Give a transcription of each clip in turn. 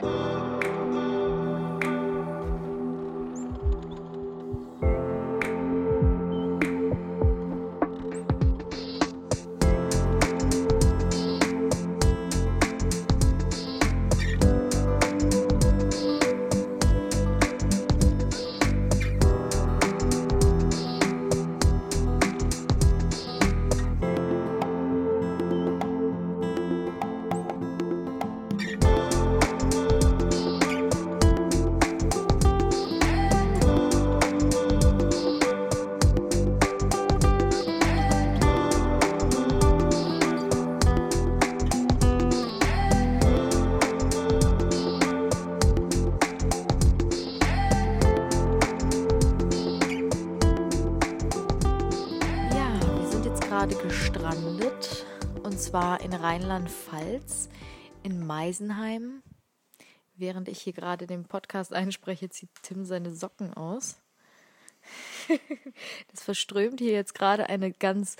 gerade Rheinland-Pfalz in Meisenheim. Während ich hier gerade den Podcast einspreche, zieht Tim seine Socken aus. das verströmt hier jetzt gerade eine ganz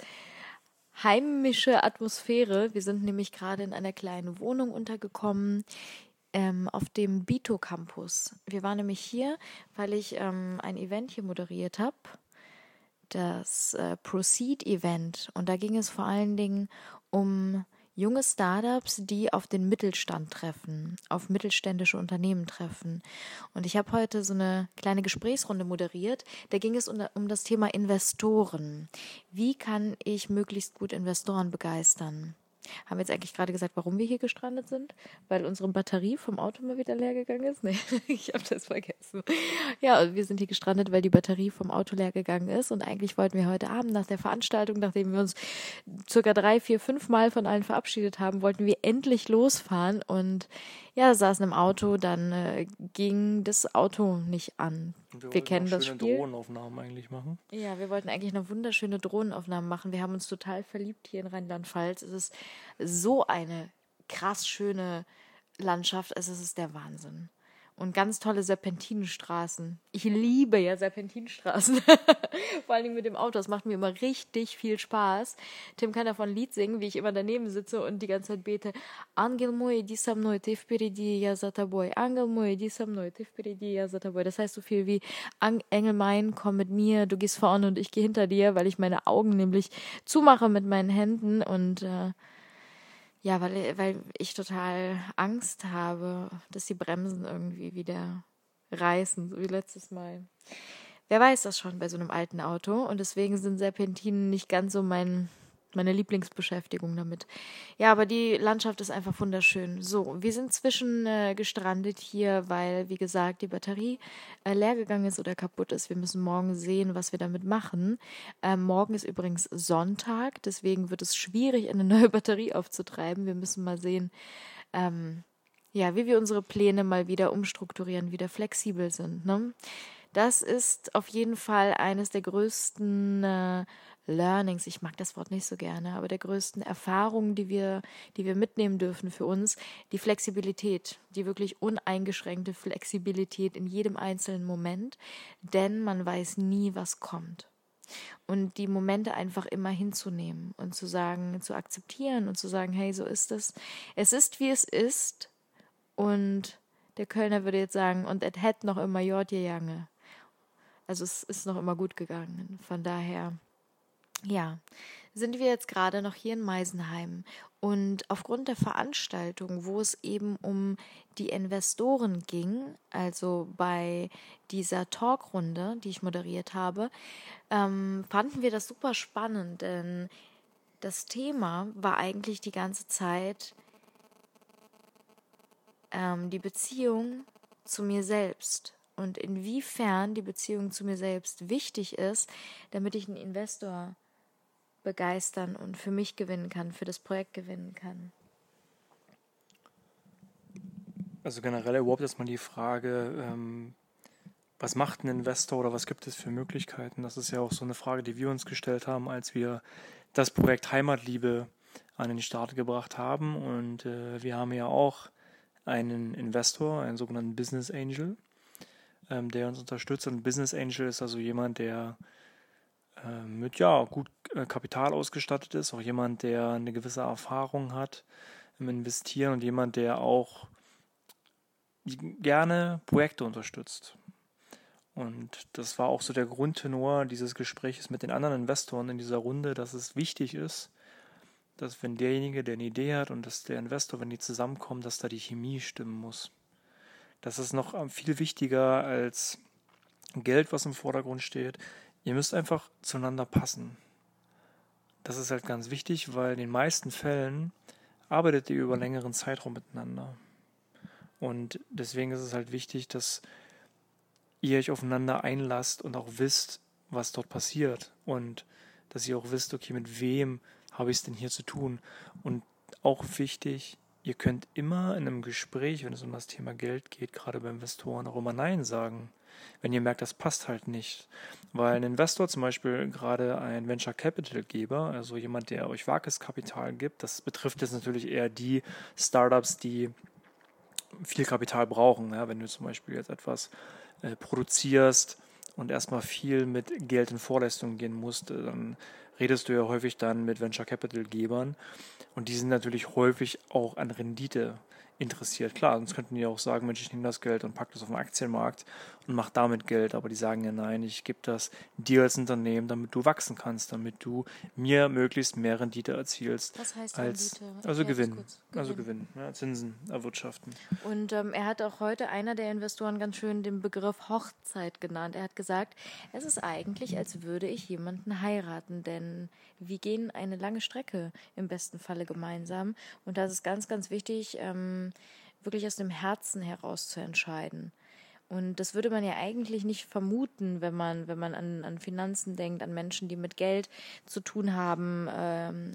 heimische Atmosphäre. Wir sind nämlich gerade in einer kleinen Wohnung untergekommen ähm, auf dem Bito Campus. Wir waren nämlich hier, weil ich ähm, ein Event hier moderiert habe das äh, Proceed-Event und da ging es vor allen Dingen um junge Startups, die auf den Mittelstand treffen, auf mittelständische Unternehmen treffen. Und ich habe heute so eine kleine Gesprächsrunde moderiert. Da ging es um, das Thema Investoren. Wie kann ich möglichst gut Investoren begeistern? Haben wir jetzt eigentlich gerade gesagt, warum wir hier gestrandet sind? Weil unsere Batterie vom Auto mal wieder leer gegangen ist? Nee, ich habe das vergessen. Ja, wir sind hier gestrandet, weil die Batterie vom Auto leer gegangen ist. Und eigentlich wollten wir heute Abend nach der Veranstaltung, nachdem wir uns circa drei, vier, fünf Mal von allen verabschiedet haben, wollten wir endlich losfahren. Und ja, saßen im Auto, dann äh, ging das Auto nicht an. Wir, wir kennen das Spiel. Drohnenaufnahmen eigentlich machen. Ja, wir wollten eigentlich eine wunderschöne Drohnenaufnahme machen. Wir haben uns total verliebt hier in Rheinland-Pfalz. Es ist so eine krass schöne Landschaft. Es ist der Wahnsinn und ganz tolle Serpentinenstraßen. Ich liebe ja Serpentinenstraßen. Vor allen Dingen mit dem Auto. Das macht mir immer richtig viel Spaß. Tim kann davon ein Lied singen, wie ich immer daneben sitze und die ganze Zeit bete. Angel mой, иди со мной, ты впереди, я за тобой. Angel mой, иди со мной, ты впереди, я за тобой. Das heißt so viel wie Engel mein, komm mit mir, du gehst vorne und ich gehe hinter dir, weil ich meine Augen nämlich zumache mit meinen Händen und äh, ja, weil, weil ich total Angst habe, dass die Bremsen irgendwie wieder reißen, so wie letztes Mal. Wer weiß das schon bei so einem alten Auto und deswegen sind Serpentinen nicht ganz so mein meine Lieblingsbeschäftigung damit. Ja, aber die Landschaft ist einfach wunderschön. So, wir sind zwischen äh, gestrandet hier, weil, wie gesagt, die Batterie äh, leer gegangen ist oder kaputt ist. Wir müssen morgen sehen, was wir damit machen. Ähm, morgen ist übrigens Sonntag, deswegen wird es schwierig, eine neue Batterie aufzutreiben. Wir müssen mal sehen, ähm, ja, wie wir unsere Pläne mal wieder umstrukturieren, wieder flexibel sind. Ne? Das ist auf jeden Fall eines der größten äh, Learnings, ich mag das Wort nicht so gerne, aber der größten Erfahrungen, die wir, die wir mitnehmen dürfen für uns, die Flexibilität, die wirklich uneingeschränkte Flexibilität in jedem einzelnen Moment, denn man weiß nie, was kommt. Und die Momente einfach immer hinzunehmen und zu sagen, zu akzeptieren und zu sagen, hey, so ist es. Es ist, wie es ist. Und der Kölner würde jetzt sagen, und es hätte noch immer Jordje Jange. Also es ist noch immer gut gegangen. Von daher ja, sind wir jetzt gerade noch hier in Meisenheim? Und aufgrund der Veranstaltung, wo es eben um die Investoren ging, also bei dieser Talkrunde, die ich moderiert habe, ähm, fanden wir das super spannend, denn das Thema war eigentlich die ganze Zeit ähm, die Beziehung zu mir selbst und inwiefern die Beziehung zu mir selbst wichtig ist, damit ich einen Investor begeistern und für mich gewinnen kann, für das Projekt gewinnen kann. Also generell überhaupt erstmal die Frage, ähm, was macht ein Investor oder was gibt es für Möglichkeiten? Das ist ja auch so eine Frage, die wir uns gestellt haben, als wir das Projekt Heimatliebe an den Start gebracht haben. Und äh, wir haben ja auch einen Investor, einen sogenannten Business Angel, ähm, der uns unterstützt. Und Business Angel ist also jemand, der mit ja gut äh, Kapital ausgestattet ist, auch jemand, der eine gewisse Erfahrung hat im Investieren und jemand, der auch gerne Projekte unterstützt. Und das war auch so der Grundtenor dieses Gesprächs mit den anderen Investoren in dieser Runde, dass es wichtig ist, dass wenn derjenige, der eine Idee hat und dass der Investor, wenn die zusammenkommen, dass da die Chemie stimmen muss. Das ist noch viel wichtiger als Geld, was im Vordergrund steht. Ihr müsst einfach zueinander passen. Das ist halt ganz wichtig, weil in den meisten Fällen arbeitet ihr über längeren Zeitraum miteinander. Und deswegen ist es halt wichtig, dass ihr euch aufeinander einlasst und auch wisst, was dort passiert. Und dass ihr auch wisst, okay, mit wem habe ich es denn hier zu tun? Und auch wichtig, ihr könnt immer in einem Gespräch, wenn es um das Thema Geld geht, gerade bei Investoren, auch immer Nein sagen wenn ihr merkt, das passt halt nicht. Weil ein Investor, zum Beispiel gerade ein Venture Capital Geber, also jemand, der euch Kapital gibt, das betrifft jetzt natürlich eher die Startups, die viel Kapital brauchen. Ja, wenn du zum Beispiel jetzt etwas äh, produzierst und erstmal viel mit Geld in Vorleistungen gehen musst, äh, dann redest du ja häufig dann mit Venture Capital Gebern und die sind natürlich häufig auch an Rendite interessiert. Klar, sonst könnten die auch sagen, Mensch, ich nehme das Geld und packe das auf den Aktienmarkt und mache damit Geld. Aber die sagen ja, nein, ich gebe das dir als Unternehmen, damit du wachsen kannst, damit du mir möglichst mehr Rendite erzielst. Was heißt als, Rendite? Also Gewinn. Gewinn. Also Gewinn, ja, Zinsen erwirtschaften. Und ähm, er hat auch heute, einer der Investoren, ganz schön den Begriff Hochzeit genannt. Er hat gesagt, es ist eigentlich, als würde ich jemanden heiraten, denn wir gehen eine lange Strecke im besten Falle gemeinsam. Und das ist ganz, ganz wichtig, ähm, wirklich aus dem Herzen heraus zu entscheiden. Und das würde man ja eigentlich nicht vermuten, wenn man, wenn man an, an Finanzen denkt, an Menschen, die mit Geld zu tun haben, ähm,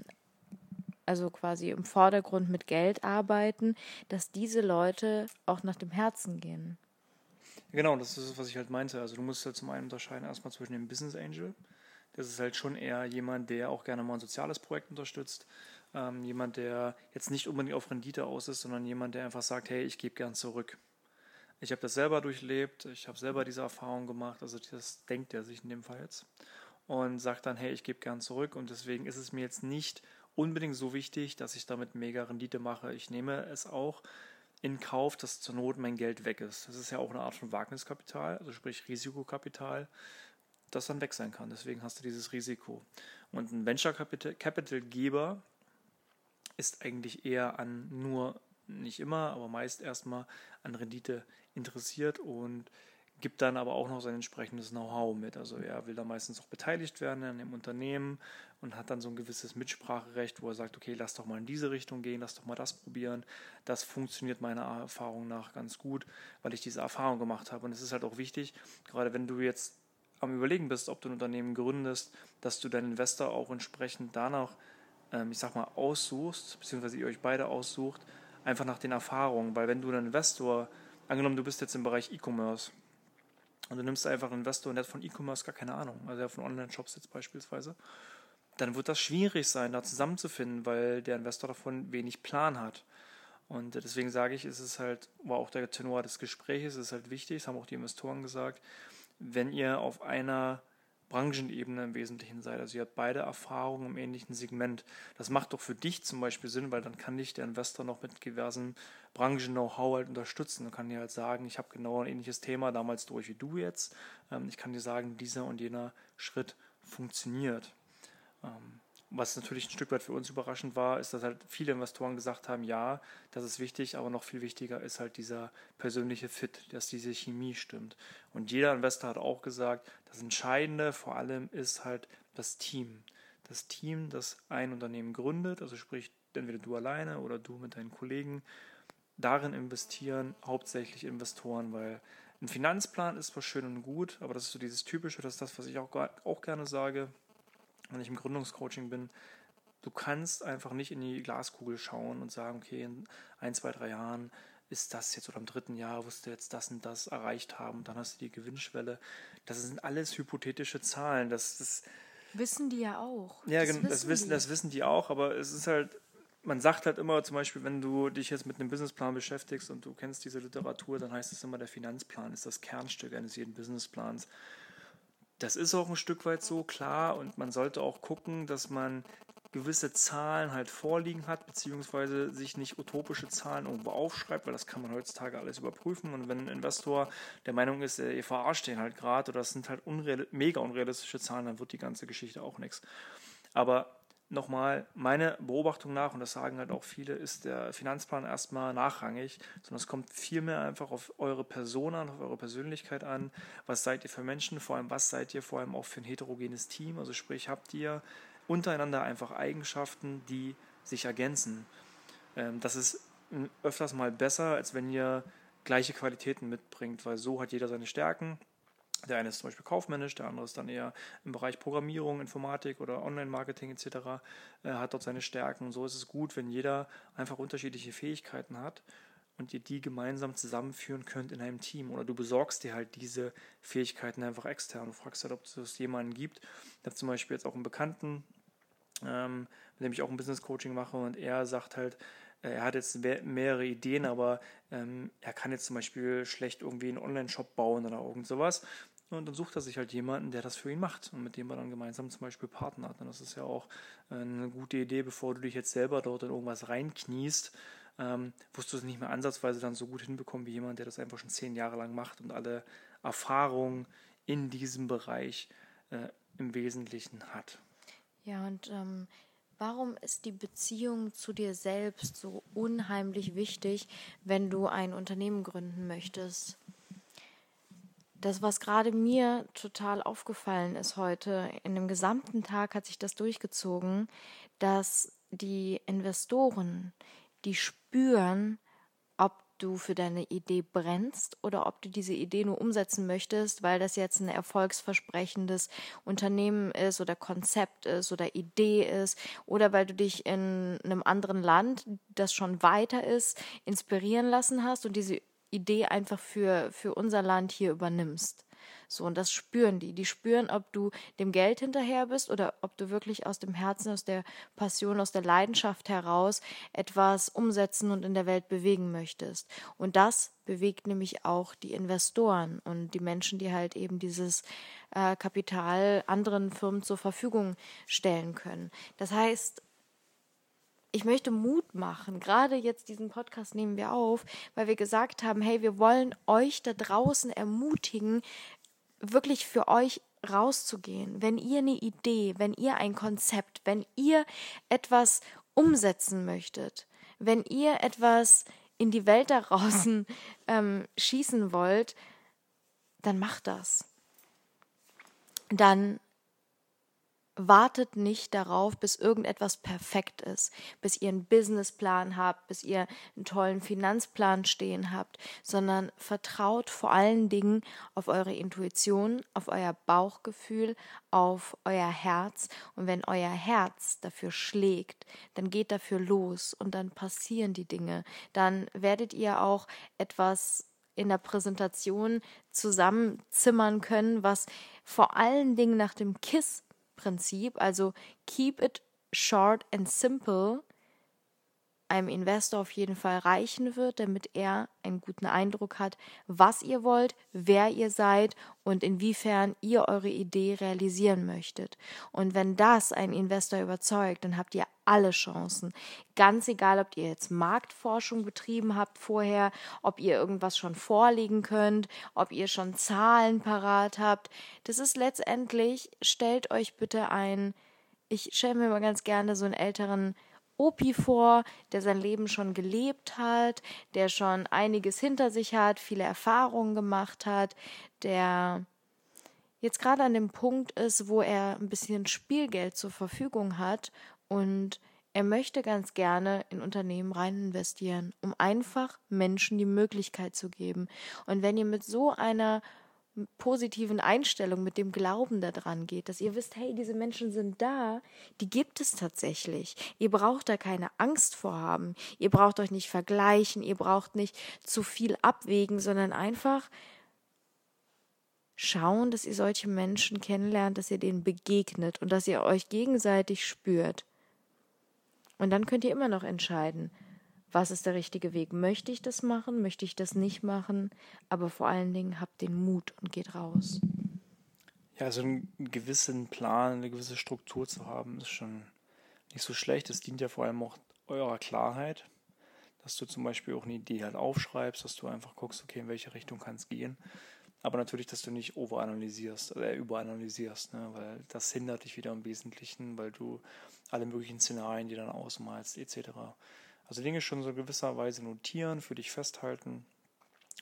also quasi im Vordergrund mit Geld arbeiten, dass diese Leute auch nach dem Herzen gehen. Genau, das ist es, was ich halt meinte. Also du musst halt zum einen unterscheiden erstmal zwischen dem Business Angel. Das ist halt schon eher jemand, der auch gerne mal ein soziales Projekt unterstützt. Ähm, jemand, der jetzt nicht unbedingt auf Rendite aus ist, sondern jemand, der einfach sagt, hey, ich gebe gern zurück. Ich habe das selber durchlebt, ich habe selber diese Erfahrung gemacht, also das denkt er sich in dem Fall jetzt und sagt dann, hey, ich gebe gern zurück und deswegen ist es mir jetzt nicht unbedingt so wichtig, dass ich damit mega Rendite mache. Ich nehme es auch in Kauf, dass zur Not mein Geld weg ist. Das ist ja auch eine Art von Wagniskapital, also sprich Risikokapital, das dann weg sein kann. Deswegen hast du dieses Risiko. Und ein Venture Capital, Geber ist eigentlich eher an nur, nicht immer, aber meist erstmal an Rendite interessiert und gibt dann aber auch noch sein entsprechendes Know-how mit. Also er will da meistens auch beteiligt werden an dem Unternehmen und hat dann so ein gewisses Mitspracherecht, wo er sagt, okay, lass doch mal in diese Richtung gehen, lass doch mal das probieren. Das funktioniert meiner Erfahrung nach ganz gut, weil ich diese Erfahrung gemacht habe. Und es ist halt auch wichtig, gerade wenn du jetzt am Überlegen bist, ob du ein Unternehmen gründest, dass du deinen Investor auch entsprechend danach, ähm, ich sag mal, aussuchst, beziehungsweise ihr euch beide aussucht, einfach nach den Erfahrungen. Weil wenn du einen Investor angenommen, du bist jetzt im Bereich E-Commerce und du nimmst einfach einen Investor und der hat von E-Commerce gar keine Ahnung, also der von Online-Shops jetzt beispielsweise, dann wird das schwierig sein, da zusammenzufinden, weil der Investor davon wenig Plan hat. Und deswegen sage ich, ist es halt, war auch der Tenor des Gesprächs, ist halt wichtig, das haben auch die Investoren gesagt, wenn ihr auf einer Branchenebene im Wesentlichen seid. Also ihr habt beide Erfahrungen im ähnlichen Segment. Das macht doch für dich zum Beispiel Sinn, weil dann kann dich der Investor noch mit diversen Branchen-Know-how halt unterstützen. Dann kann dir halt sagen, ich habe genau ein ähnliches Thema damals durch wie du jetzt. Ähm, ich kann dir sagen, dieser und jener Schritt funktioniert. Was natürlich ein Stück weit für uns überraschend war, ist, dass halt viele Investoren gesagt haben, ja, das ist wichtig, aber noch viel wichtiger ist halt dieser persönliche Fit, dass diese Chemie stimmt. Und jeder Investor hat auch gesagt, das Entscheidende vor allem ist halt das Team. Das Team, das ein Unternehmen gründet, also sprich entweder du alleine oder du mit deinen Kollegen, darin investieren, hauptsächlich Investoren, weil ein Finanzplan ist zwar schön und gut, aber das ist so dieses Typische, das ist das, was ich auch, auch gerne sage, wenn ich im Gründungscoaching bin, du kannst einfach nicht in die Glaskugel schauen und sagen, okay, in ein, zwei, drei Jahren ist das jetzt oder im dritten Jahr wirst du jetzt das und das erreicht haben, dann hast du die Gewinnschwelle. Das sind alles hypothetische Zahlen. Das, das wissen die ja auch. Ja, das, wissen, das, wissen, die. das wissen die auch, aber es ist halt, man sagt halt immer zum Beispiel, wenn du dich jetzt mit einem Businessplan beschäftigst und du kennst diese Literatur, dann heißt es immer, der Finanzplan ist das Kernstück eines jeden Businessplans. Das ist auch ein Stück weit so klar und man sollte auch gucken, dass man gewisse Zahlen halt vorliegen hat, beziehungsweise sich nicht utopische Zahlen irgendwo aufschreibt, weil das kann man heutzutage alles überprüfen. Und wenn ein Investor der Meinung ist, ihr verarscht den halt gerade oder das sind halt unreal, mega unrealistische Zahlen, dann wird die ganze Geschichte auch nichts. Aber nochmal, meine Beobachtung nach, und das sagen halt auch viele, ist der Finanzplan erstmal nachrangig, sondern es kommt vielmehr einfach auf eure Person an, auf eure Persönlichkeit an. Was seid ihr für Menschen? Vor allem, was seid ihr vor allem auch für ein heterogenes Team? Also sprich, habt ihr untereinander einfach Eigenschaften, die sich ergänzen. Ähm, das ist öfters mal besser, als wenn ihr gleiche Qualitäten mitbringt, weil so hat jeder seine Stärken der eine ist zum Beispiel kaufmännisch, der andere ist dann eher im Bereich Programmierung, Informatik oder Online-Marketing etc. Äh, hat dort seine Stärken. Und so ist es gut, wenn jeder einfach unterschiedliche Fähigkeiten hat und ihr die gemeinsam zusammenführen könnt in einem Team. Oder du besorgst dir halt diese Fähigkeiten einfach extern. Du fragst halt, ob es jemanden gibt. Ich habe zum Beispiel jetzt auch einen Bekannten, ähm, mit dem ich auch ein Business Coaching mache und er sagt halt, er hat jetzt mehrere Ideen, aber ähm, er kann jetzt zum Beispiel schlecht irgendwie einen Online-Shop bauen oder irgend sowas. Und dann sucht er sich halt jemanden, der das für ihn macht und mit dem er dann gemeinsam zum Beispiel partnert. Und das ist ja auch äh, eine gute Idee, bevor du dich jetzt selber dort in irgendwas reinkniest, ähm, wirst du es nicht mehr ansatzweise dann so gut hinbekommen wie jemand, der das einfach schon zehn Jahre lang macht und alle Erfahrungen in diesem Bereich äh, im Wesentlichen hat. Ja, und ähm, Warum ist die Beziehung zu dir selbst so unheimlich wichtig, wenn du ein Unternehmen gründen möchtest? Das, was gerade mir total aufgefallen ist heute, in dem gesamten Tag hat sich das durchgezogen, dass die Investoren, die spüren, du für deine Idee brennst oder ob du diese Idee nur umsetzen möchtest, weil das jetzt ein erfolgsversprechendes Unternehmen ist oder Konzept ist oder Idee ist oder weil du dich in einem anderen Land, das schon weiter ist, inspirieren lassen hast und diese Idee einfach für, für unser Land hier übernimmst. So, und das spüren die. Die spüren, ob du dem Geld hinterher bist oder ob du wirklich aus dem Herzen, aus der Passion, aus der Leidenschaft heraus etwas umsetzen und in der Welt bewegen möchtest. Und das bewegt nämlich auch die Investoren und die Menschen, die halt eben dieses äh, Kapital anderen Firmen zur Verfügung stellen können. Das heißt, ich möchte Mut machen. Gerade jetzt diesen Podcast nehmen wir auf, weil wir gesagt haben, hey, wir wollen euch da draußen ermutigen, wirklich für euch rauszugehen, wenn ihr eine Idee, wenn ihr ein Konzept, wenn ihr etwas umsetzen möchtet, wenn ihr etwas in die Welt da draußen ähm, schießen wollt, dann macht das. Dann wartet nicht darauf, bis irgendetwas perfekt ist, bis ihr einen Businessplan habt, bis ihr einen tollen Finanzplan stehen habt, sondern vertraut vor allen Dingen auf eure Intuition, auf euer Bauchgefühl, auf euer Herz. Und wenn euer Herz dafür schlägt, dann geht dafür los und dann passieren die Dinge. Dann werdet ihr auch etwas in der Präsentation zusammenzimmern können, was vor allen Dingen nach dem KISS Prinzip, also keep it short and simple, einem Investor auf jeden Fall reichen wird, damit er einen guten Eindruck hat, was ihr wollt, wer ihr seid und inwiefern ihr eure Idee realisieren möchtet. Und wenn das einen Investor überzeugt, dann habt ihr alle Chancen. Ganz egal, ob ihr jetzt Marktforschung betrieben habt vorher, ob ihr irgendwas schon vorlegen könnt, ob ihr schon Zahlen parat habt. Das ist letztendlich, stellt euch bitte ein, ich stelle mir mal ganz gerne so einen älteren Opi vor, der sein Leben schon gelebt hat, der schon einiges hinter sich hat, viele Erfahrungen gemacht hat, der jetzt gerade an dem Punkt ist, wo er ein bisschen Spielgeld zur Verfügung hat und er möchte ganz gerne in Unternehmen rein investieren, um einfach Menschen die Möglichkeit zu geben. Und wenn ihr mit so einer positiven Einstellung, mit dem Glauben daran geht, dass ihr wisst, hey, diese Menschen sind da, die gibt es tatsächlich. Ihr braucht da keine Angst vor haben. Ihr braucht euch nicht vergleichen, ihr braucht nicht zu viel abwägen, sondern einfach schauen, dass ihr solche Menschen kennenlernt, dass ihr denen begegnet und dass ihr euch gegenseitig spürt. Und dann könnt ihr immer noch entscheiden, was ist der richtige Weg? Möchte ich das machen? Möchte ich das nicht machen? Aber vor allen Dingen habt den Mut und geht raus. Ja, also einen gewissen Plan, eine gewisse Struktur zu haben, ist schon nicht so schlecht. Es dient ja vor allem auch eurer Klarheit, dass du zum Beispiel auch eine Idee halt aufschreibst, dass du einfach guckst, okay, in welche Richtung kann es gehen. Aber natürlich, dass du nicht overanalysierst oder überanalysierst, ne? weil das hindert dich wieder im Wesentlichen, weil du alle möglichen Szenarien, die dann ausmalst, etc. Also Dinge schon so gewisserweise notieren, für dich festhalten,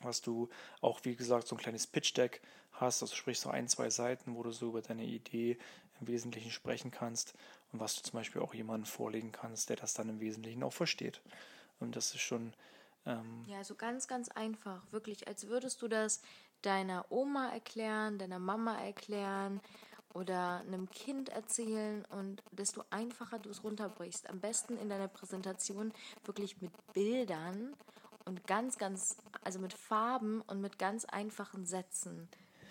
was du auch, wie gesagt, so ein kleines Pitch-Deck hast, also sprich so ein, zwei Seiten, wo du so über deine Idee im Wesentlichen sprechen kannst und was du zum Beispiel auch jemandem vorlegen kannst, der das dann im Wesentlichen auch versteht. Und das ist schon. Ähm ja, also ganz, ganz einfach. Wirklich, als würdest du das deiner Oma erklären, deiner Mama erklären oder einem Kind erzählen und desto einfacher du es runterbrichst. Am besten in deiner Präsentation wirklich mit Bildern und ganz, ganz, also mit Farben und mit ganz einfachen Sätzen,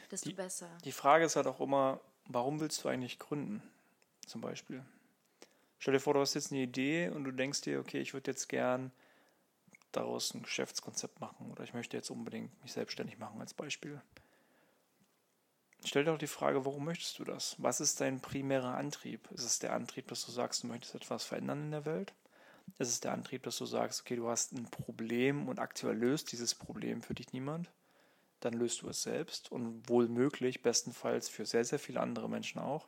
desto die, besser. Die Frage ist halt auch immer, warum willst du eigentlich gründen? Zum Beispiel. Stell dir vor, du hast jetzt eine Idee und du denkst dir, okay, ich würde jetzt gern daraus ein Geschäftskonzept machen oder ich möchte jetzt unbedingt mich selbstständig machen als Beispiel. Stell dir auch die Frage, warum möchtest du das? Was ist dein primärer Antrieb? Ist es der Antrieb, dass du sagst, du möchtest etwas verändern in der Welt? Ist es der Antrieb, dass du sagst, okay, du hast ein Problem und aktuell löst dieses Problem für dich niemand? Dann löst du es selbst und wohl möglich, bestenfalls für sehr, sehr viele andere Menschen auch.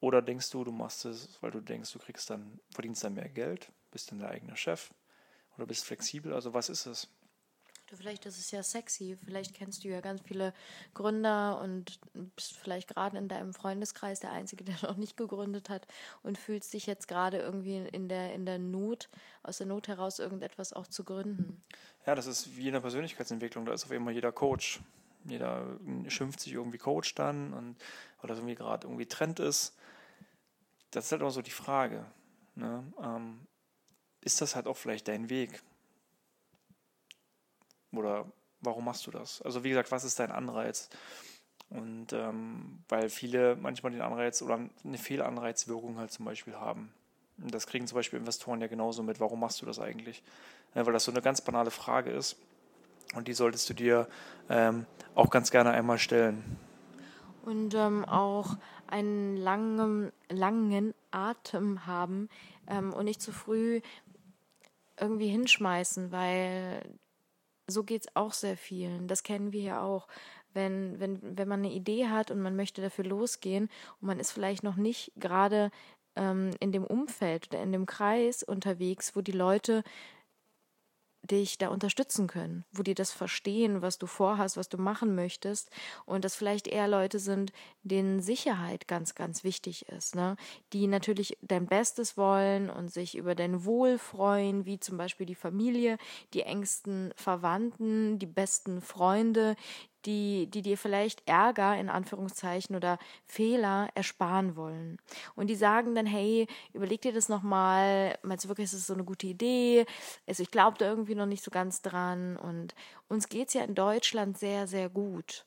Oder denkst du, du machst es, weil du denkst, du kriegst dann, verdienst dann mehr Geld, bist dann der eigene Chef oder bist flexibel? Also was ist es? Vielleicht ist es ja sexy. Vielleicht kennst du ja ganz viele Gründer und bist vielleicht gerade in deinem Freundeskreis der Einzige, der noch nicht gegründet hat und fühlst dich jetzt gerade irgendwie in der, in der Not, aus der Not heraus irgendetwas auch zu gründen. Ja, das ist wie in der Persönlichkeitsentwicklung. Da ist auf einmal jeder Coach. Jeder schimpft sich irgendwie Coach dann und weil das irgendwie gerade irgendwie Trend ist. Das ist halt auch so die Frage. Ne? Ähm, ist das halt auch vielleicht dein Weg? Oder warum machst du das? Also wie gesagt, was ist dein Anreiz? Und ähm, weil viele manchmal den Anreiz oder eine Fehlanreizwirkung halt zum Beispiel haben. Und das kriegen zum Beispiel Investoren ja genauso mit. Warum machst du das eigentlich? Ja, weil das so eine ganz banale Frage ist. Und die solltest du dir ähm, auch ganz gerne einmal stellen. Und ähm, auch einen langen, langen Atem haben ähm, und nicht zu früh irgendwie hinschmeißen, weil so geht es auch sehr vielen. Das kennen wir ja auch. Wenn, wenn, wenn man eine Idee hat und man möchte dafür losgehen und man ist vielleicht noch nicht gerade ähm, in dem Umfeld oder in dem Kreis unterwegs, wo die Leute dich da unterstützen können, wo die das verstehen, was du vorhast, was du machen möchtest und das vielleicht eher Leute sind, denen Sicherheit ganz, ganz wichtig ist, ne? die natürlich dein Bestes wollen und sich über dein Wohl freuen, wie zum Beispiel die Familie, die engsten Verwandten, die besten Freunde, die, die dir vielleicht Ärger in Anführungszeichen oder Fehler ersparen wollen. Und die sagen dann, hey, überleg dir das nochmal, meinst du wirklich, ist das so eine gute Idee? Also ich glaube da irgendwie noch nicht so ganz dran. Und uns geht's ja in Deutschland sehr, sehr gut.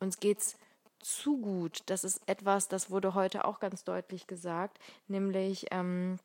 Uns geht's zu gut. Das ist etwas, das wurde heute auch ganz deutlich gesagt, nämlich ähm,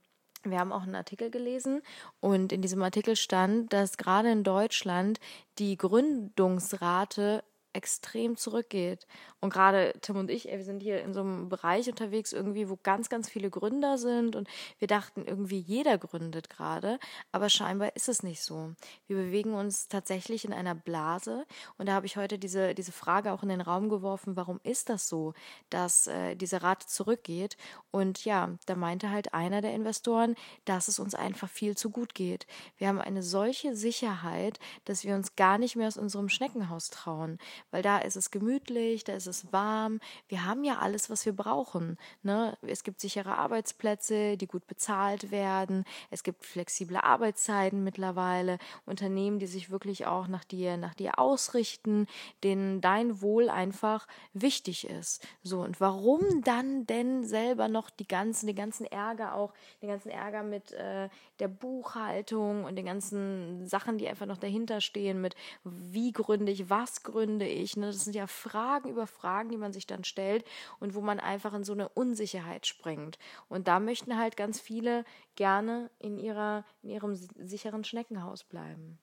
wir haben auch einen Artikel gelesen und in diesem Artikel stand, dass gerade in Deutschland die Gründungsrate extrem zurückgeht. Und gerade Tim und ich, ey, wir sind hier in so einem Bereich unterwegs, irgendwie, wo ganz, ganz viele Gründer sind und wir dachten irgendwie, jeder gründet gerade, aber scheinbar ist es nicht so. Wir bewegen uns tatsächlich in einer Blase und da habe ich heute diese, diese Frage auch in den Raum geworfen, warum ist das so, dass äh, diese Rate zurückgeht? Und ja, da meinte halt einer der Investoren, dass es uns einfach viel zu gut geht. Wir haben eine solche Sicherheit, dass wir uns gar nicht mehr aus unserem Schneckenhaus trauen weil da ist es gemütlich, da ist es warm. Wir haben ja alles, was wir brauchen. Ne? Es gibt sichere Arbeitsplätze, die gut bezahlt werden. Es gibt flexible Arbeitszeiten mittlerweile. Unternehmen, die sich wirklich auch nach dir, nach dir ausrichten, denen dein Wohl einfach wichtig ist. So und warum dann denn selber noch die ganzen, den ganzen Ärger auch, den ganzen Ärger mit äh, der Buchhaltung und den ganzen Sachen, die einfach noch dahinter stehen, mit wie gründe ich, was gründe ich. Ne? Das sind ja Fragen über Fragen, die man sich dann stellt und wo man einfach in so eine Unsicherheit springt. Und da möchten halt ganz viele gerne in, ihrer, in ihrem sicheren Schneckenhaus bleiben.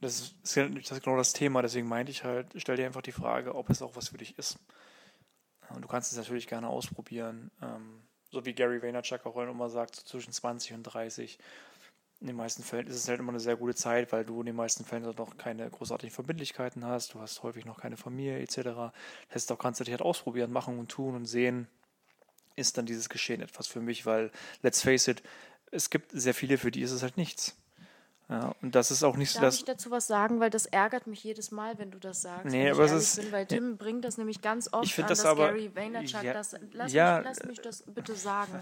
Das ist, das ist genau das Thema, deswegen meinte ich halt, stell dir einfach die Frage, ob es auch was für dich ist. Und du kannst es natürlich gerne ausprobieren. Ähm, so wie Gary Vaynerchuk auch immer sagt, so zwischen 20 und 30. In den meisten Fällen ist es halt immer eine sehr gute Zeit, weil du in den meisten Fällen noch keine großartigen Verbindlichkeiten hast, du hast häufig noch keine Familie etc. Das heißt, auch kannst du dich halt ausprobieren, machen und tun und sehen, ist dann dieses Geschehen etwas für mich, weil, let's face it, es gibt sehr viele, für die ist es halt nichts. Ja, und das ist auch nicht so, dass. Darf ich dazu was sagen, weil das ärgert mich jedes Mal, wenn du das sagst. Nee, aber es ist. Bin, weil Tim nee, bringt das nämlich ganz oft ich an, das dass aber, Gary Vaynerchuk ja, das. Lass, ja, mich, lass mich das bitte sagen.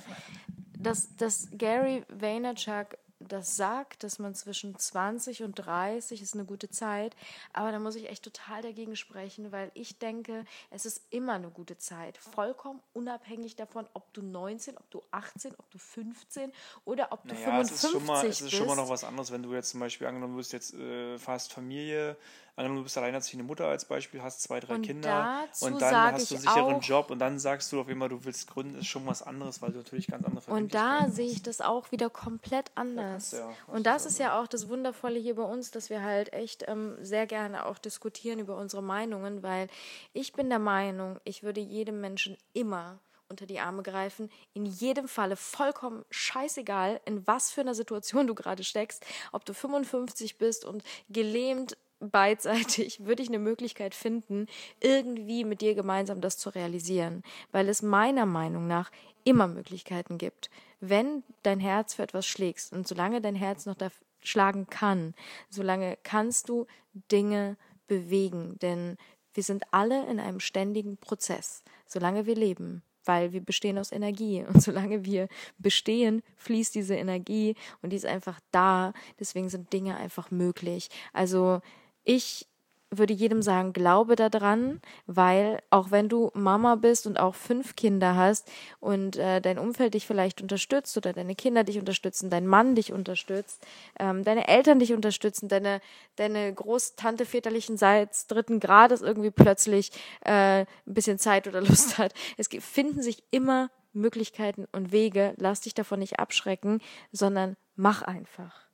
Dass, dass Gary Vaynerchuk das sagt, dass man zwischen 20 und 30 ist eine gute Zeit, aber da muss ich echt total dagegen sprechen, weil ich denke, es ist immer eine gute Zeit, vollkommen unabhängig davon, ob du 19, ob du 18, ob du 15 oder ob du naja, 55 es ist schon mal, Es ist schon mal noch was anderes, wenn du jetzt zum Beispiel angenommen, bist jetzt äh, fast Familie, Angenommen, du bist alleinerziehende Mutter als Beispiel, hast zwei, drei und Kinder und dann hast du einen sicheren Job und dann sagst du auf immer, du willst gründen, ist schon was anderes, weil du natürlich ganz andere Und da sehe ich das auch wieder komplett anders. Ja, und das ist ja auch das Wundervolle hier bei uns, dass wir halt echt ähm, sehr gerne auch diskutieren über unsere Meinungen, weil ich bin der Meinung, ich würde jedem Menschen immer unter die Arme greifen. In jedem Falle vollkommen scheißegal, in was für einer Situation du gerade steckst, ob du 55 bist und gelähmt beidseitig würde ich eine Möglichkeit finden, irgendwie mit dir gemeinsam das zu realisieren, weil es meiner Meinung nach immer Möglichkeiten gibt. Wenn dein Herz für etwas schlägst und solange dein Herz noch da schlagen kann, solange kannst du Dinge bewegen, denn wir sind alle in einem ständigen Prozess, solange wir leben, weil wir bestehen aus Energie und solange wir bestehen, fließt diese Energie und die ist einfach da, deswegen sind Dinge einfach möglich. Also ich würde jedem sagen, glaube daran, weil auch wenn du Mama bist und auch fünf Kinder hast und äh, dein Umfeld dich vielleicht unterstützt oder deine Kinder dich unterstützen, dein Mann dich unterstützt, ähm, deine Eltern dich unterstützen, deine, deine Großtante väterlichenseits dritten Grades irgendwie plötzlich äh, ein bisschen Zeit oder Lust hat. Es finden sich immer Möglichkeiten und Wege. Lass dich davon nicht abschrecken, sondern mach einfach.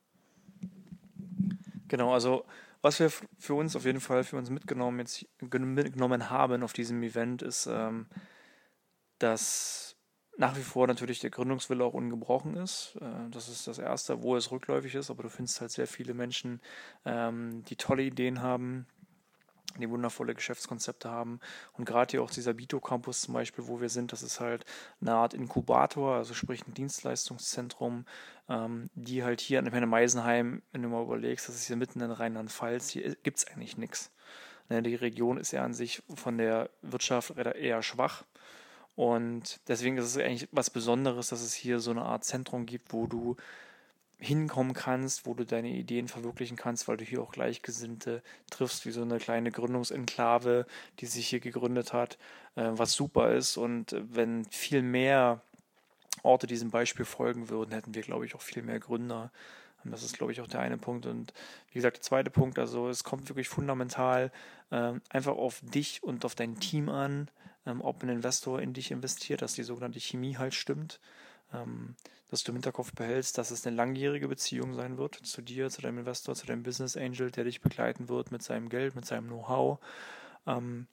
Genau, also was wir für uns auf jeden Fall für uns mitgenommen, jetzt, mitgenommen haben auf diesem Event, ist, ähm, dass nach wie vor natürlich der Gründungswille auch ungebrochen ist. Äh, das ist das Erste, wo es rückläufig ist, aber du findest halt sehr viele Menschen, ähm, die tolle Ideen haben, die wundervolle Geschäftskonzepte haben. Und gerade hier auch dieser Bito Campus zum Beispiel, wo wir sind, das ist halt eine Art Inkubator, also sprich ein Dienstleistungszentrum, ähm, die halt hier an der Meisenheim, wenn du mal überlegst, das ist hier mitten in Rheinland-Pfalz, hier gibt es eigentlich nichts. Ne, die Region ist ja an sich von der Wirtschaft eher schwach. Und deswegen ist es eigentlich was Besonderes, dass es hier so eine Art Zentrum gibt, wo du hinkommen kannst, wo du deine Ideen verwirklichen kannst, weil du hier auch Gleichgesinnte triffst, wie so eine kleine Gründungsenklave, die sich hier gegründet hat, äh, was super ist. Und wenn viel mehr Orte diesem Beispiel folgen würden, hätten wir, glaube ich, auch viel mehr Gründer. Und das ist, glaube ich, auch der eine Punkt. Und wie gesagt, der zweite Punkt, also es kommt wirklich fundamental äh, einfach auf dich und auf dein Team an, ähm, ob ein Investor in dich investiert, dass die sogenannte Chemie halt stimmt. Ähm, dass du im Hinterkopf behältst, dass es eine langjährige Beziehung sein wird zu dir, zu deinem Investor, zu deinem Business Angel, der dich begleiten wird mit seinem Geld, mit seinem Know-how. Ähm,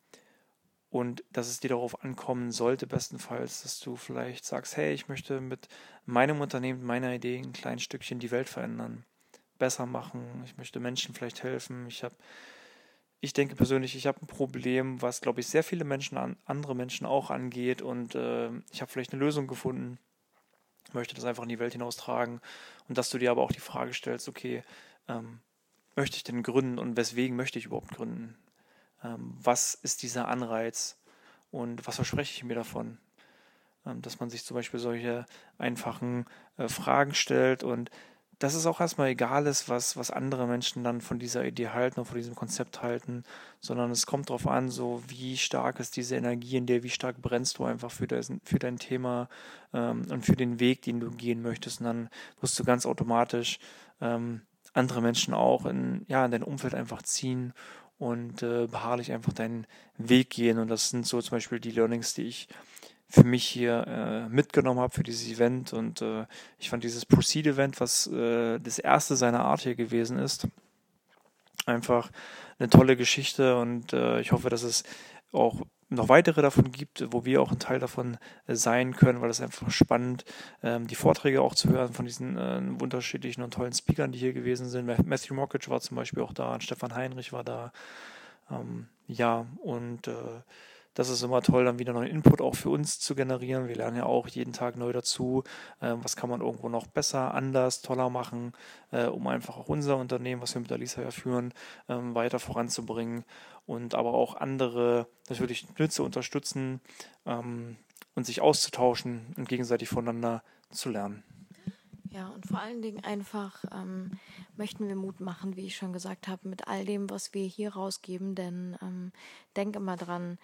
und dass es dir darauf ankommen sollte, bestenfalls, dass du vielleicht sagst, hey, ich möchte mit meinem Unternehmen, meiner Idee ein kleines Stückchen die Welt verändern, besser machen, ich möchte Menschen vielleicht helfen, ich habe ich denke persönlich, ich habe ein Problem, was, glaube ich, sehr viele Menschen, an, andere Menschen auch angeht und äh, ich habe vielleicht eine Lösung gefunden möchte das einfach in die Welt hinaustragen und dass du dir aber auch die Frage stellst, okay, ähm, möchte ich denn gründen und weswegen möchte ich überhaupt gründen? Ähm, was ist dieser Anreiz und was verspreche ich mir davon? Ähm, dass man sich zum Beispiel solche einfachen äh, Fragen stellt und dass es auch erstmal egal ist, was, was andere Menschen dann von dieser Idee halten und von diesem Konzept halten, sondern es kommt darauf an, so wie stark ist diese Energie in dir, wie stark brennst du einfach für, das, für dein Thema ähm, und für den Weg, den du gehen möchtest. Und dann wirst du ganz automatisch ähm, andere Menschen auch in, ja, in dein Umfeld einfach ziehen und äh, beharrlich einfach deinen Weg gehen. Und das sind so zum Beispiel die Learnings, die ich für mich hier äh, mitgenommen habe für dieses Event. Und äh, ich fand dieses Proceed-Event, was äh, das erste seiner Art hier gewesen ist, einfach eine tolle Geschichte. Und äh, ich hoffe, dass es auch noch weitere davon gibt, wo wir auch ein Teil davon sein können, weil es einfach spannend, ähm, die Vorträge auch zu hören von diesen äh, unterschiedlichen und tollen Speakern, die hier gewesen sind. Matthew Mockridge war zum Beispiel auch da, Stefan Heinrich war da. Ähm, ja, und äh, das ist immer toll, dann wieder neuen Input auch für uns zu generieren. Wir lernen ja auch jeden Tag neu dazu, äh, was kann man irgendwo noch besser, anders, toller machen, äh, um einfach auch unser Unternehmen, was wir mit Alisa ja führen, ähm, weiter voranzubringen und aber auch andere natürlich Nütze unterstützen ähm, und sich auszutauschen und gegenseitig voneinander zu lernen. Ja, und vor allen Dingen einfach ähm, möchten wir Mut machen, wie ich schon gesagt habe, mit all dem, was wir hier rausgeben. Denn ähm, denk immer dran,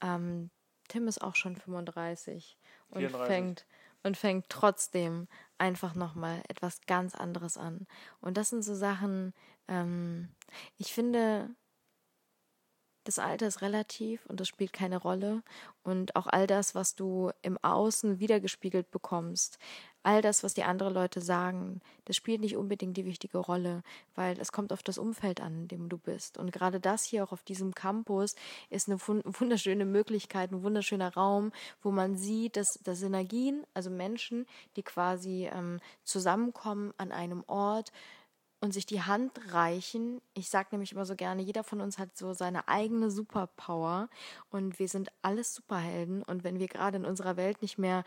ähm, Tim ist auch schon 35 und 34. fängt und fängt trotzdem einfach nochmal etwas ganz anderes an. Und das sind so Sachen, ähm, ich finde, das Alter ist relativ und das spielt keine Rolle. Und auch all das, was du im Außen wiedergespiegelt bekommst, all das, was die anderen Leute sagen, das spielt nicht unbedingt die wichtige Rolle, weil es kommt auf das Umfeld an, in dem du bist. Und gerade das hier auch auf diesem Campus ist eine wunderschöne Möglichkeit, ein wunderschöner Raum, wo man sieht, dass, dass Synergien, also Menschen, die quasi ähm, zusammenkommen an einem Ort, und sich die Hand reichen. Ich sage nämlich immer so gerne, jeder von uns hat so seine eigene Superpower und wir sind alles Superhelden und wenn wir gerade in unserer Welt nicht mehr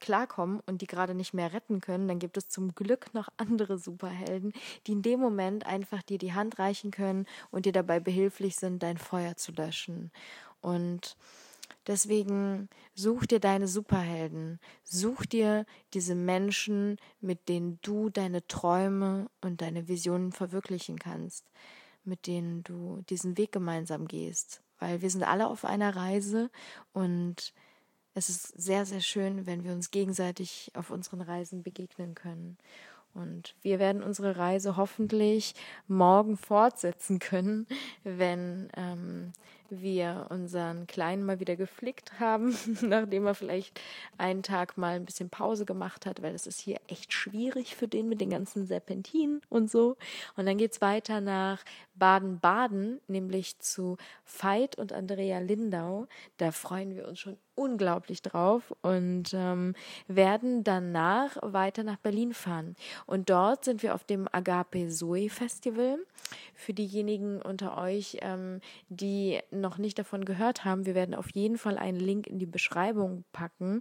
klarkommen und die gerade nicht mehr retten können, dann gibt es zum Glück noch andere Superhelden, die in dem Moment einfach dir die Hand reichen können und dir dabei behilflich sind, dein Feuer zu löschen. Und Deswegen such dir deine Superhelden, such dir diese Menschen, mit denen du deine Träume und deine Visionen verwirklichen kannst, mit denen du diesen Weg gemeinsam gehst, weil wir sind alle auf einer Reise und es ist sehr, sehr schön, wenn wir uns gegenseitig auf unseren Reisen begegnen können. Und wir werden unsere Reise hoffentlich morgen fortsetzen können, wenn ähm, wir unseren Kleinen mal wieder geflickt haben, nachdem er vielleicht einen Tag mal ein bisschen Pause gemacht hat, weil es ist hier echt schwierig für den mit den ganzen Serpentinen und so. Und dann geht's weiter nach Baden-Baden, nämlich zu Veit und Andrea Lindau. Da freuen wir uns schon unglaublich drauf und ähm, werden danach weiter nach Berlin fahren. Und dort sind wir auf dem Agape Zoe Festival. Für diejenigen unter euch, ähm, die noch nicht davon gehört haben, wir werden auf jeden Fall einen Link in die Beschreibung packen,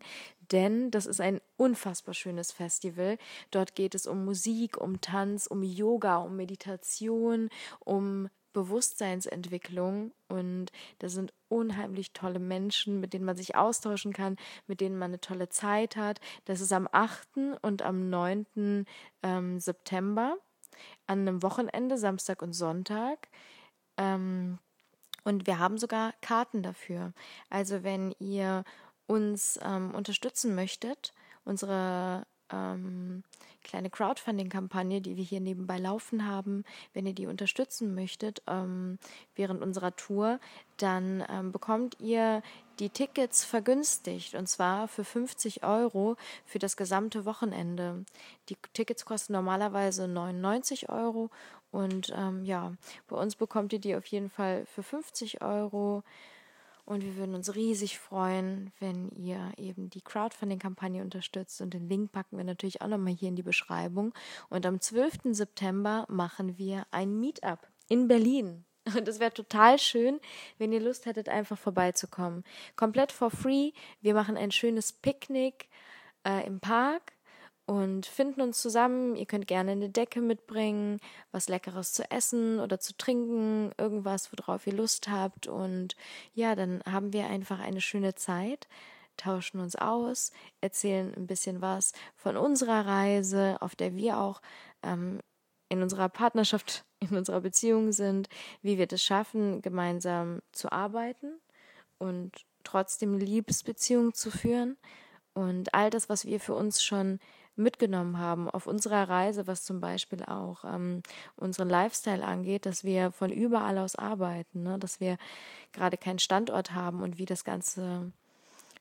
denn das ist ein unfassbar schönes Festival. Dort geht es um Musik, um Tanz, um Yoga, um Meditation, um Bewusstseinsentwicklung und da sind unheimlich tolle Menschen, mit denen man sich austauschen kann, mit denen man eine tolle Zeit hat. Das ist am 8. und am 9. Ähm, September an einem Wochenende, Samstag und Sonntag. Ähm, und wir haben sogar Karten dafür. Also wenn ihr uns ähm, unterstützen möchtet, unsere ähm, kleine Crowdfunding-Kampagne, die wir hier nebenbei laufen haben. Wenn ihr die unterstützen möchtet ähm, während unserer Tour, dann ähm, bekommt ihr die Tickets vergünstigt und zwar für 50 Euro für das gesamte Wochenende. Die Tickets kosten normalerweise 99 Euro und ähm, ja, bei uns bekommt ihr die auf jeden Fall für 50 Euro. Und wir würden uns riesig freuen, wenn ihr eben die Crowdfunding-Kampagne unterstützt. Und den Link packen wir natürlich auch nochmal hier in die Beschreibung. Und am 12. September machen wir ein Meetup in Berlin. Und es wäre total schön, wenn ihr Lust hättet, einfach vorbeizukommen. Komplett for free. Wir machen ein schönes Picknick äh, im Park und finden uns zusammen. Ihr könnt gerne eine Decke mitbringen, was Leckeres zu essen oder zu trinken, irgendwas, worauf ihr Lust habt. Und ja, dann haben wir einfach eine schöne Zeit, tauschen uns aus, erzählen ein bisschen was von unserer Reise, auf der wir auch ähm, in unserer Partnerschaft, in unserer Beziehung sind, wie wir das schaffen, gemeinsam zu arbeiten und trotzdem Liebesbeziehungen zu führen. Und all das, was wir für uns schon mitgenommen haben auf unserer Reise, was zum Beispiel auch ähm, unseren Lifestyle angeht, dass wir von überall aus arbeiten, ne? dass wir gerade keinen Standort haben und wie das Ganze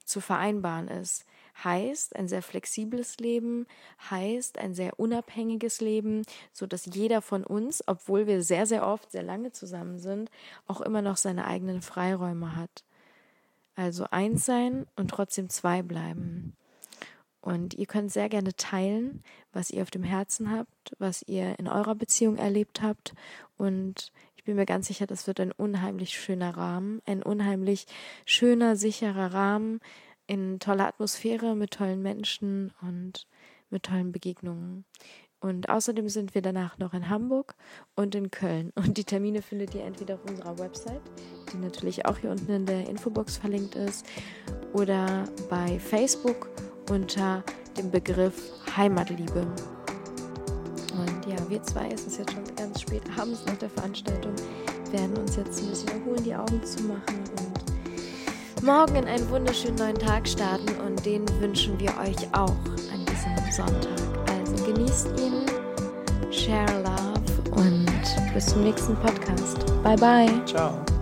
zu vereinbaren ist. Heißt ein sehr flexibles Leben, heißt ein sehr unabhängiges Leben, so dass jeder von uns, obwohl wir sehr, sehr oft, sehr lange zusammen sind, auch immer noch seine eigenen Freiräume hat. Also eins sein und trotzdem zwei bleiben. Und ihr könnt sehr gerne teilen, was ihr auf dem Herzen habt, was ihr in eurer Beziehung erlebt habt. Und ich bin mir ganz sicher, das wird ein unheimlich schöner Rahmen, ein unheimlich schöner, sicherer Rahmen in toller Atmosphäre mit tollen Menschen und mit tollen Begegnungen. Und außerdem sind wir danach noch in Hamburg und in Köln. Und die Termine findet ihr entweder auf unserer Website, die natürlich auch hier unten in der Infobox verlinkt ist, oder bei Facebook unter dem Begriff Heimatliebe. Und ja, wir zwei, es ist jetzt schon ganz spät abends nach der Veranstaltung, werden uns jetzt ein bisschen erholen, die Augen zu machen und morgen in einen wunderschönen neuen Tag starten und den wünschen wir euch auch an diesem Sonntag genießt ihn, share love und bis zum nächsten Podcast. Bye bye. Ciao.